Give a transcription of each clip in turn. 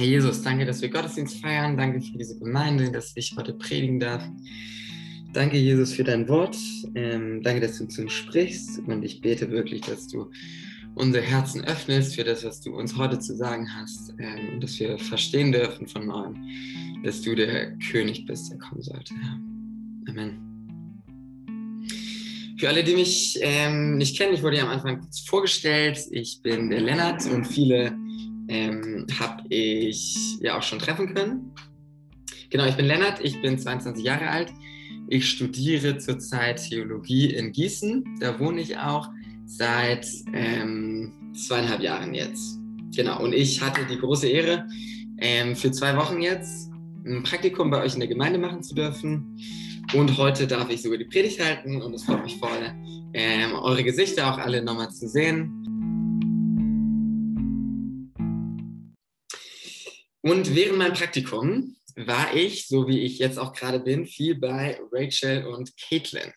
Herr Jesus, danke, dass wir Gottesdienst feiern. Danke für diese Gemeinde, dass ich heute predigen darf. Danke, Jesus, für dein Wort. Ähm, danke, dass du zu uns sprichst. Und ich bete wirklich, dass du unsere Herzen öffnest für das, was du uns heute zu sagen hast. Ähm, und dass wir verstehen dürfen von neuem, dass du der König bist, der kommen sollte. Amen. Für alle, die mich ähm, nicht kennen, ich wurde ja am Anfang kurz vorgestellt. Ich bin der Lennart und viele ähm, habe ich ja auch schon treffen können. Genau, ich bin Lennart, ich bin 22 Jahre alt. Ich studiere zurzeit Theologie in Gießen. Da wohne ich auch seit ähm, zweieinhalb Jahren jetzt. Genau, und ich hatte die große Ehre, ähm, für zwei Wochen jetzt ein Praktikum bei euch in der Gemeinde machen zu dürfen. Und heute darf ich sogar die Predigt halten und es freut mich voll, ähm, eure Gesichter auch alle nochmal zu sehen. Und während meinem Praktikum war ich, so wie ich jetzt auch gerade bin, viel bei Rachel und Caitlin.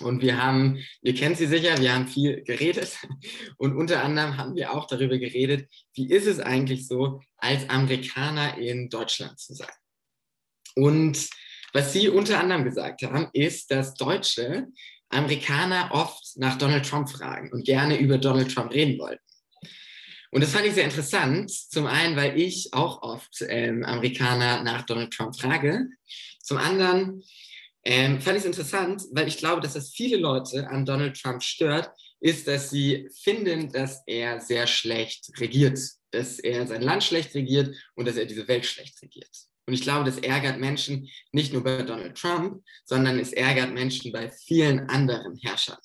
Und wir haben, ihr kennt sie sicher, wir haben viel geredet. Und unter anderem haben wir auch darüber geredet, wie ist es eigentlich so, als Amerikaner in Deutschland zu sein. Und was sie unter anderem gesagt haben, ist, dass Deutsche Amerikaner oft nach Donald Trump fragen und gerne über Donald Trump reden wollten. Und das fand ich sehr interessant. Zum einen, weil ich auch oft ähm, Amerikaner nach Donald Trump frage. Zum anderen ähm, fand ich es interessant, weil ich glaube, dass das viele Leute an Donald Trump stört, ist, dass sie finden, dass er sehr schlecht regiert, dass er sein Land schlecht regiert und dass er diese Welt schlecht regiert. Und ich glaube, das ärgert Menschen nicht nur bei Donald Trump, sondern es ärgert Menschen bei vielen anderen Herrschern.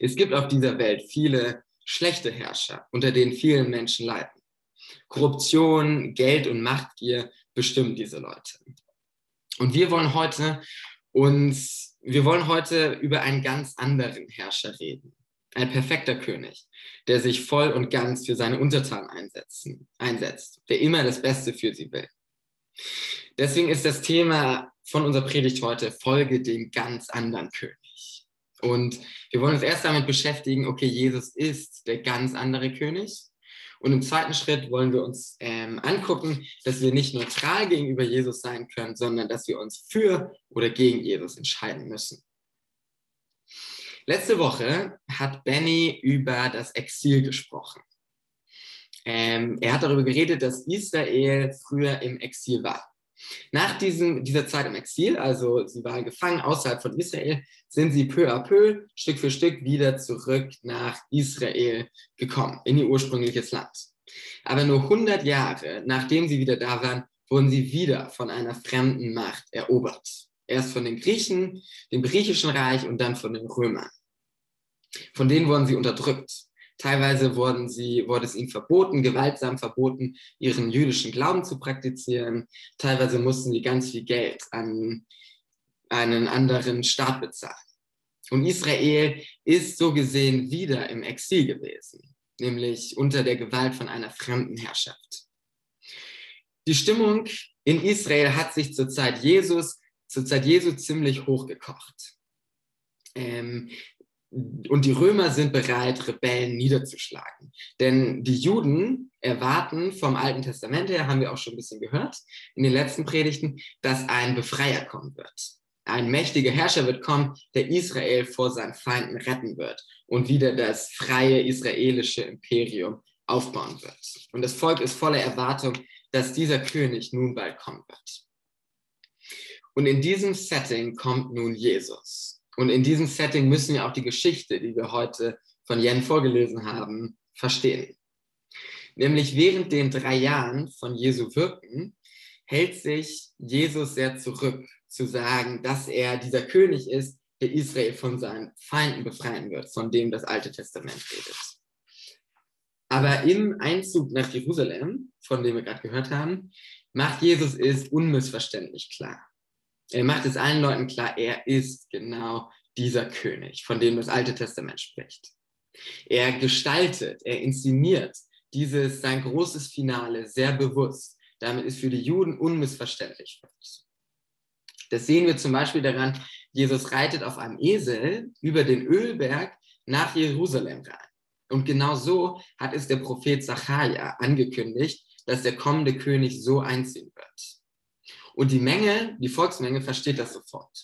Es gibt auf dieser Welt viele schlechte Herrscher, unter denen viele Menschen leiden. Korruption, Geld und Machtgier bestimmen diese Leute. Und wir wollen heute uns, wir wollen heute über einen ganz anderen Herrscher reden. Ein perfekter König, der sich voll und ganz für seine Untertanen einsetzen, einsetzt, der immer das Beste für sie will. Deswegen ist das Thema von unserer Predigt heute Folge dem ganz anderen König. Und wir wollen uns erst damit beschäftigen, okay, Jesus ist der ganz andere König. Und im zweiten Schritt wollen wir uns ähm, angucken, dass wir nicht neutral gegenüber Jesus sein können, sondern dass wir uns für oder gegen Jesus entscheiden müssen. Letzte Woche hat Benny über das Exil gesprochen. Ähm, er hat darüber geredet, dass Israel früher im Exil war. Nach diesem, dieser Zeit im Exil, also sie waren gefangen außerhalb von Israel, sind sie peu à peu, Stück für Stück wieder zurück nach Israel gekommen, in ihr ursprüngliches Land. Aber nur 100 Jahre nachdem sie wieder da waren, wurden sie wieder von einer fremden Macht erobert. Erst von den Griechen, dem griechischen Reich und dann von den Römern. Von denen wurden sie unterdrückt. Teilweise wurden sie, wurde es ihnen verboten, gewaltsam verboten, ihren jüdischen Glauben zu praktizieren. Teilweise mussten sie ganz viel Geld an einen anderen Staat bezahlen. Und Israel ist so gesehen wieder im Exil gewesen, nämlich unter der Gewalt von einer fremden Herrschaft. Die Stimmung in Israel hat sich zur Zeit Jesus, zur Zeit Jesu ziemlich hochgekocht. Ähm, und die Römer sind bereit, Rebellen niederzuschlagen. Denn die Juden erwarten vom Alten Testament her, haben wir auch schon ein bisschen gehört in den letzten Predigten, dass ein Befreier kommen wird. Ein mächtiger Herrscher wird kommen, der Israel vor seinen Feinden retten wird und wieder das freie israelische Imperium aufbauen wird. Und das Volk ist voller Erwartung, dass dieser König nun bald kommen wird. Und in diesem Setting kommt nun Jesus. Und in diesem Setting müssen wir auch die Geschichte, die wir heute von Jen vorgelesen haben, verstehen. Nämlich während den drei Jahren von Jesu Wirken hält sich Jesus sehr zurück, zu sagen, dass er dieser König ist, der Israel von seinen Feinden befreien wird, von dem das Alte Testament redet. Aber im Einzug nach Jerusalem, von dem wir gerade gehört haben, macht Jesus es unmissverständlich klar. Er macht es allen Leuten klar, er ist genau dieser König, von dem das Alte Testament spricht. Er gestaltet, er inszeniert dieses sein großes Finale sehr bewusst. Damit ist für die Juden unmissverständlich. Das sehen wir zum Beispiel daran, Jesus reitet auf einem Esel über den Ölberg nach Jerusalem rein. Und genau so hat es der Prophet Zachariah angekündigt, dass der kommende König so einziehen wird. Und die Menge, die Volksmenge versteht das sofort.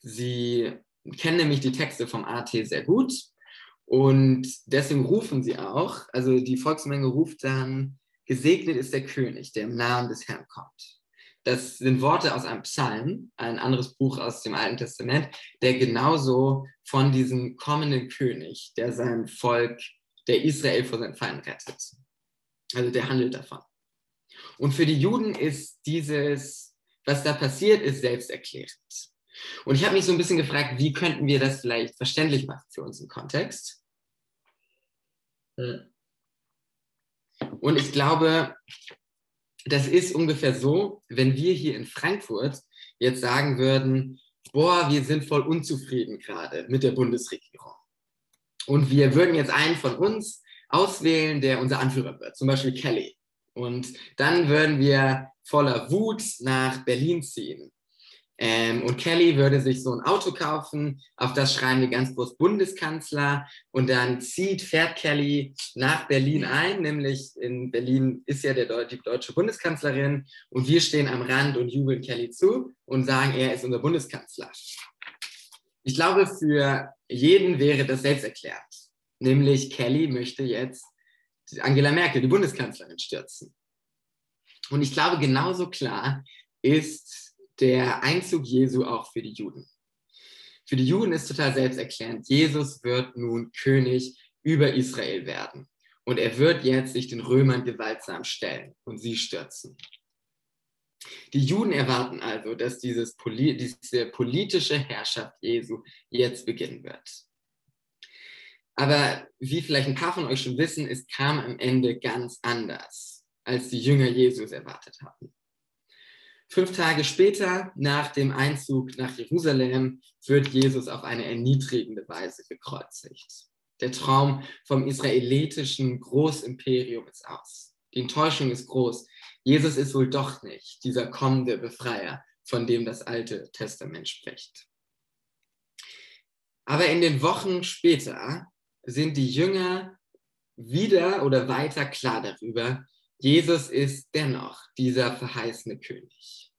Sie kennen nämlich die Texte vom AT sehr gut und deswegen rufen sie auch, also die Volksmenge ruft dann, gesegnet ist der König, der im Namen des Herrn kommt. Das sind Worte aus einem Psalm, ein anderes Buch aus dem Alten Testament, der genauso von diesem kommenden König, der sein Volk, der Israel vor seinen Feinden rettet. Also der handelt davon. Und für die Juden ist dieses, was da passiert, ist selbsterklärend. Und ich habe mich so ein bisschen gefragt, wie könnten wir das vielleicht verständlich machen für unseren Kontext? Und ich glaube, das ist ungefähr so, wenn wir hier in Frankfurt jetzt sagen würden, boah, wir sind voll unzufrieden gerade mit der Bundesregierung. Und wir würden jetzt einen von uns auswählen, der unser Anführer wird, zum Beispiel Kelly. Und dann würden wir voller Wut nach Berlin ziehen. Ähm, und Kelly würde sich so ein Auto kaufen, auf das schreiben wir ganz groß Bundeskanzler. Und dann zieht, fährt Kelly nach Berlin ein, nämlich in Berlin ist ja der, die deutsche Bundeskanzlerin. Und wir stehen am Rand und jubeln Kelly zu und sagen, er ist unser Bundeskanzler. Ich glaube, für jeden wäre das selbsterklärend, nämlich Kelly möchte jetzt Angela Merkel, die Bundeskanzlerin, stürzen. Und ich glaube, genauso klar ist der Einzug Jesu auch für die Juden. Für die Juden ist total selbsterklärend, Jesus wird nun König über Israel werden. Und er wird jetzt sich den Römern gewaltsam stellen und sie stürzen. Die Juden erwarten also, dass dieses, diese politische Herrschaft Jesu jetzt beginnen wird. Aber wie vielleicht ein paar von euch schon wissen, es kam am Ende ganz anders, als die Jünger Jesus erwartet hatten. Fünf Tage später, nach dem Einzug nach Jerusalem, wird Jesus auf eine erniedrigende Weise gekreuzigt. Der Traum vom israelitischen Großimperium ist aus. Die Enttäuschung ist groß. Jesus ist wohl doch nicht dieser kommende Befreier, von dem das Alte Testament spricht. Aber in den Wochen später sind die Jünger wieder oder weiter klar darüber, Jesus ist dennoch dieser verheißene König.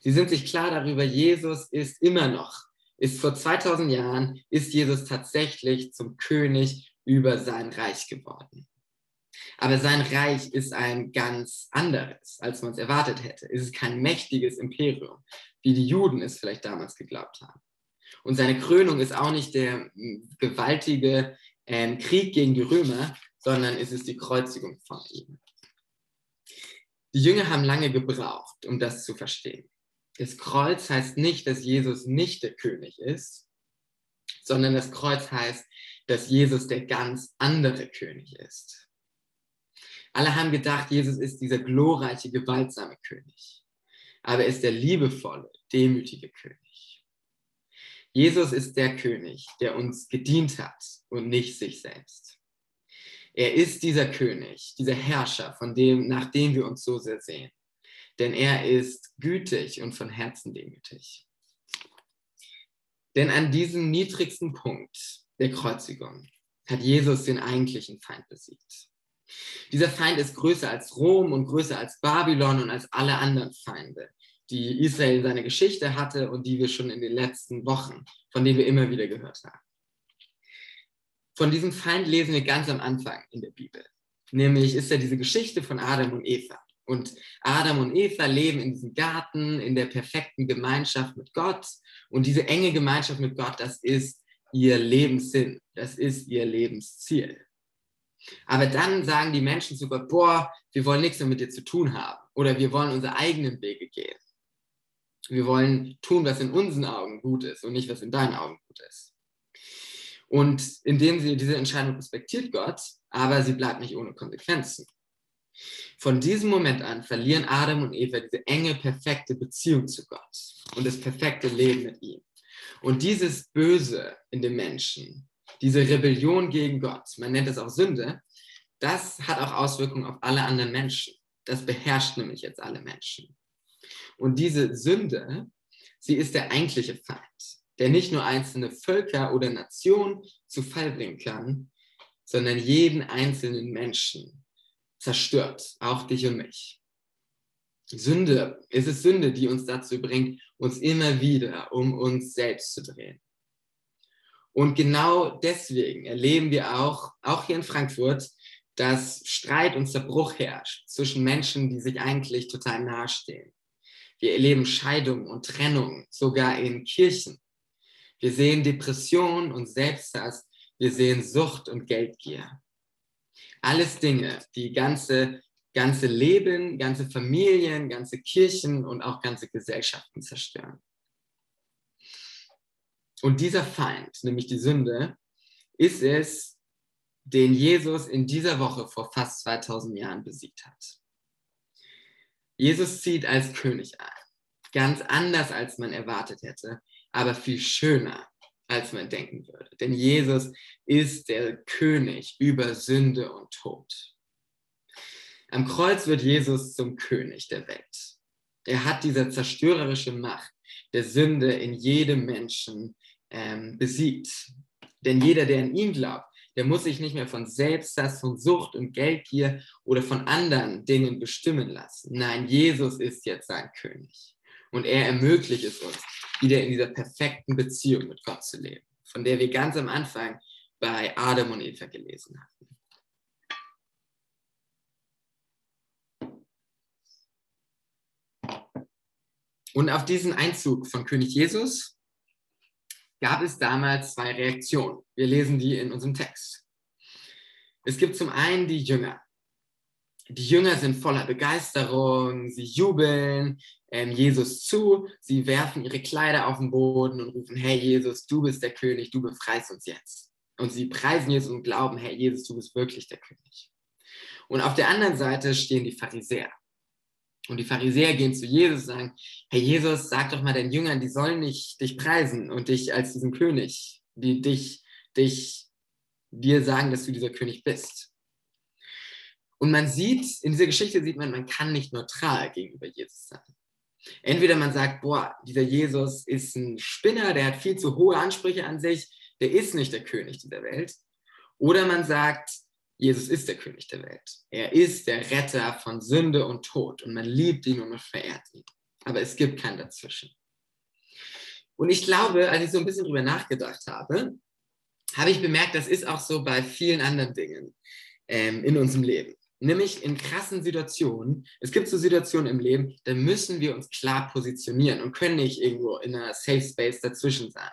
Sie sind sich klar darüber, Jesus ist immer noch, ist vor 2000 Jahren, ist Jesus tatsächlich zum König über sein Reich geworden. Aber sein Reich ist ein ganz anderes, als man es erwartet hätte. Es ist kein mächtiges Imperium, wie die Juden es vielleicht damals geglaubt haben. Und seine Krönung ist auch nicht der hm, gewaltige äh, Krieg gegen die Römer, sondern es ist die Kreuzigung von ihm. Die Jünger haben lange gebraucht, um das zu verstehen. Das Kreuz heißt nicht, dass Jesus nicht der König ist, sondern das Kreuz heißt, dass Jesus der ganz andere König ist. Alle haben gedacht, Jesus ist dieser glorreiche, gewaltsame König. Aber er ist der liebevolle, demütige König. Jesus ist der König, der uns gedient hat und nicht sich selbst. Er ist dieser König, dieser Herrscher, von dem, nach dem wir uns so sehr sehen. Denn er ist gütig und von Herzen demütig. Denn an diesem niedrigsten Punkt der Kreuzigung hat Jesus den eigentlichen Feind besiegt. Dieser Feind ist größer als Rom und größer als Babylon und als alle anderen Feinde, die Israel in seiner Geschichte hatte und die wir schon in den letzten Wochen, von denen wir immer wieder gehört haben. Von diesem Feind lesen wir ganz am Anfang in der Bibel. Nämlich ist ja diese Geschichte von Adam und Eva. Und Adam und Eva leben in diesem Garten, in der perfekten Gemeinschaft mit Gott. Und diese enge Gemeinschaft mit Gott, das ist ihr Lebenssinn, das ist ihr Lebensziel. Aber dann sagen die Menschen zu Gott, boah, wir wollen nichts mehr mit dir zu tun haben. Oder wir wollen unsere eigenen Wege gehen. Wir wollen tun, was in unseren Augen gut ist und nicht, was in deinen Augen gut ist. Und indem sie diese Entscheidung respektiert Gott, aber sie bleibt nicht ohne Konsequenzen. Von diesem Moment an verlieren Adam und Eva diese enge, perfekte Beziehung zu Gott und das perfekte Leben mit ihm. Und dieses Böse in dem Menschen, diese Rebellion gegen Gott, man nennt es auch Sünde, das hat auch Auswirkungen auf alle anderen Menschen. Das beherrscht nämlich jetzt alle Menschen. Und diese Sünde, sie ist der eigentliche Feind, der nicht nur einzelne Völker oder Nationen zu Fall bringen kann, sondern jeden einzelnen Menschen zerstört, auch dich und mich. Sünde, es ist Sünde, die uns dazu bringt, uns immer wieder um uns selbst zu drehen. Und genau deswegen erleben wir auch, auch hier in Frankfurt, dass Streit und Zerbruch herrscht zwischen Menschen, die sich eigentlich total nahestehen. Wir erleben Scheidung und Trennung, sogar in Kirchen. Wir sehen Depression und Selbsthass. Wir sehen Sucht und Geldgier. Alles Dinge, die ganze, ganze Leben, ganze Familien, ganze Kirchen und auch ganze Gesellschaften zerstören. Und dieser Feind, nämlich die Sünde, ist es, den Jesus in dieser Woche vor fast 2000 Jahren besiegt hat. Jesus zieht als König ein. Ganz anders, als man erwartet hätte, aber viel schöner, als man denken würde. Denn Jesus ist der König über Sünde und Tod. Am Kreuz wird Jesus zum König der Welt. Er hat diese zerstörerische Macht der Sünde in jedem Menschen ähm, besiegt. Denn jeder, der an ihn glaubt, der muss sich nicht mehr von Selbsthass, von Sucht und Geldgier oder von anderen Dingen bestimmen lassen. Nein, Jesus ist jetzt sein König. Und er ermöglicht es uns, wieder in dieser perfekten Beziehung mit Gott zu leben, von der wir ganz am Anfang bei Adam und Eva gelesen hatten. Und auf diesen Einzug von König Jesus gab es damals zwei Reaktionen. Wir lesen die in unserem Text. Es gibt zum einen die Jünger. Die Jünger sind voller Begeisterung, sie jubeln ähm, Jesus zu, sie werfen ihre Kleider auf den Boden und rufen, hey Jesus, du bist der König, du befreist uns jetzt. Und sie preisen Jesus und glauben, hey Jesus, du bist wirklich der König. Und auf der anderen Seite stehen die Pharisäer. Und die Pharisäer gehen zu Jesus und sagen, hey Jesus, sag doch mal den Jüngern, die sollen nicht dich preisen und dich als diesen König, die dich, dich, dir sagen, dass du dieser König bist. Und man sieht, in dieser Geschichte sieht man, man kann nicht neutral gegenüber Jesus sein. Entweder man sagt, boah, dieser Jesus ist ein Spinner, der hat viel zu hohe Ansprüche an sich, der ist nicht der König dieser Welt. Oder man sagt, Jesus ist der König der Welt. Er ist der Retter von Sünde und Tod und man liebt ihn und man verehrt ihn. Aber es gibt kein Dazwischen. Und ich glaube, als ich so ein bisschen drüber nachgedacht habe, habe ich bemerkt, das ist auch so bei vielen anderen Dingen ähm, in unserem Leben. Nämlich in krassen Situationen. Es gibt so Situationen im Leben, da müssen wir uns klar positionieren und können nicht irgendwo in einer Safe Space dazwischen sein.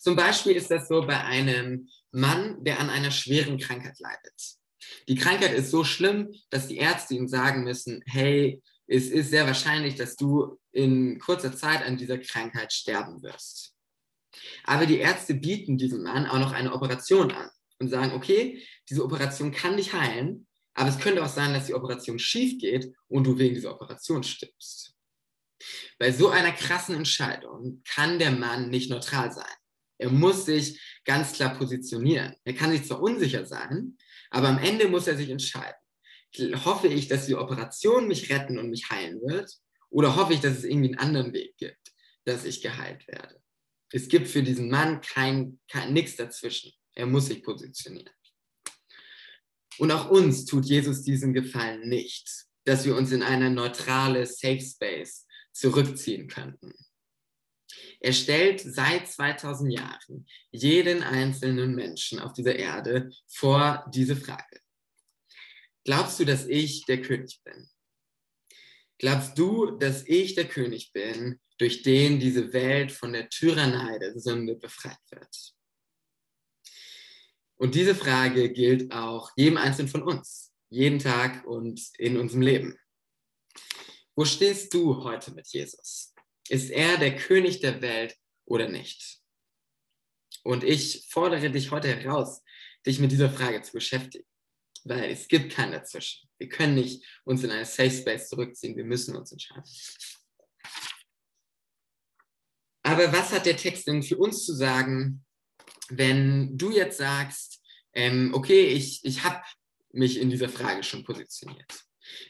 Zum Beispiel ist das so bei einem Mann, der an einer schweren Krankheit leidet. Die Krankheit ist so schlimm, dass die Ärzte ihm sagen müssen, hey, es ist sehr wahrscheinlich, dass du in kurzer Zeit an dieser Krankheit sterben wirst. Aber die Ärzte bieten diesem Mann auch noch eine Operation an und sagen, okay, diese Operation kann dich heilen, aber es könnte auch sein, dass die Operation schief geht und du wegen dieser Operation stirbst. Bei so einer krassen Entscheidung kann der Mann nicht neutral sein. Er muss sich ganz klar positionieren. Er kann sich zwar unsicher sein, aber am Ende muss er sich entscheiden. Hoffe ich, dass die Operation mich retten und mich heilen wird? Oder hoffe ich, dass es irgendwie einen anderen Weg gibt, dass ich geheilt werde? Es gibt für diesen Mann kein, kein nichts dazwischen. Er muss sich positionieren. Und auch uns tut Jesus diesen Gefallen nicht, dass wir uns in eine neutrale Safe Space zurückziehen könnten. Er stellt seit 2000 Jahren jeden einzelnen Menschen auf dieser Erde vor diese Frage. Glaubst du, dass ich der König bin? Glaubst du, dass ich der König bin, durch den diese Welt von der Tyrannei der Sünde befreit wird? Und diese Frage gilt auch jedem Einzelnen von uns, jeden Tag und in unserem Leben. Wo stehst du heute mit Jesus? Ist er der König der Welt oder nicht? Und ich fordere dich heute heraus, dich mit dieser Frage zu beschäftigen, weil es gibt kein Dazwischen. Wir können nicht uns in eine Safe Space zurückziehen, wir müssen uns entscheiden. Aber was hat der Text denn für uns zu sagen, wenn du jetzt sagst, ähm, okay, ich, ich habe mich in dieser Frage schon positioniert.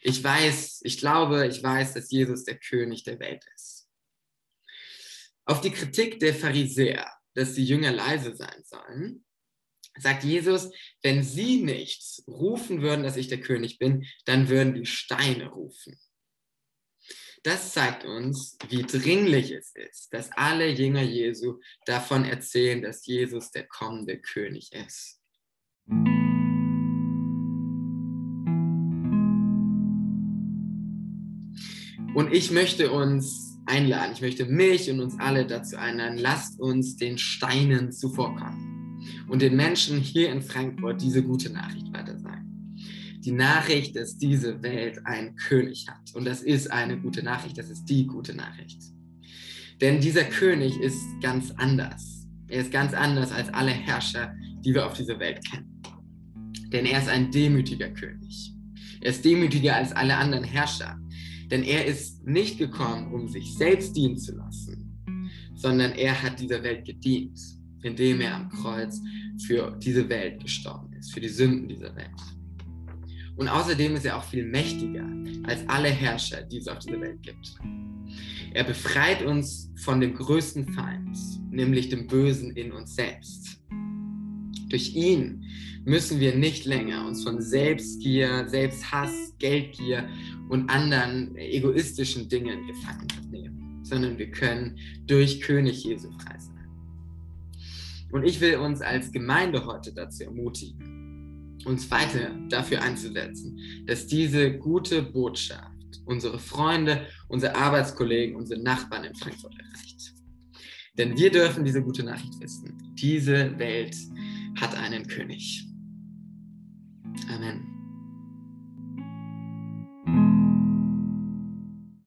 Ich weiß, ich glaube, ich weiß, dass Jesus der König der Welt ist. Auf die Kritik der Pharisäer, dass die Jünger leise sein sollen, sagt Jesus, wenn sie nicht rufen würden, dass ich der König bin, dann würden die Steine rufen. Das zeigt uns, wie dringlich es ist, dass alle Jünger Jesu davon erzählen, dass Jesus der kommende König ist. Und ich möchte uns einladen, ich möchte mich und uns alle dazu einladen, lasst uns den Steinen zuvorkommen und den Menschen hier in Frankfurt diese gute Nachricht weiter sagen. Die Nachricht, dass diese Welt einen König hat. Und das ist eine gute Nachricht, das ist die gute Nachricht. Denn dieser König ist ganz anders. Er ist ganz anders als alle Herrscher, die wir auf dieser Welt kennen. Denn er ist ein demütiger König. Er ist demütiger als alle anderen Herrscher. Denn er ist nicht gekommen, um sich selbst dienen zu lassen, sondern er hat dieser Welt gedient, indem er am Kreuz für diese Welt gestorben ist, für die Sünden dieser Welt. Und außerdem ist er auch viel mächtiger als alle Herrscher, die es auf dieser Welt gibt. Er befreit uns von dem größten Feind, nämlich dem Bösen in uns selbst. Durch ihn müssen wir nicht länger uns von Selbstgier, Selbsthass, Geldgier und anderen egoistischen Dingen gefangen nehmen, sondern wir können durch König Jesu frei sein. Und ich will uns als Gemeinde heute dazu ermutigen, uns weiter dafür einzusetzen, dass diese gute Botschaft unsere Freunde, unsere Arbeitskollegen, unsere Nachbarn in Frankfurt erreicht. Denn wir dürfen diese gute Nachricht wissen. Diese Welt hat einen König. Amen.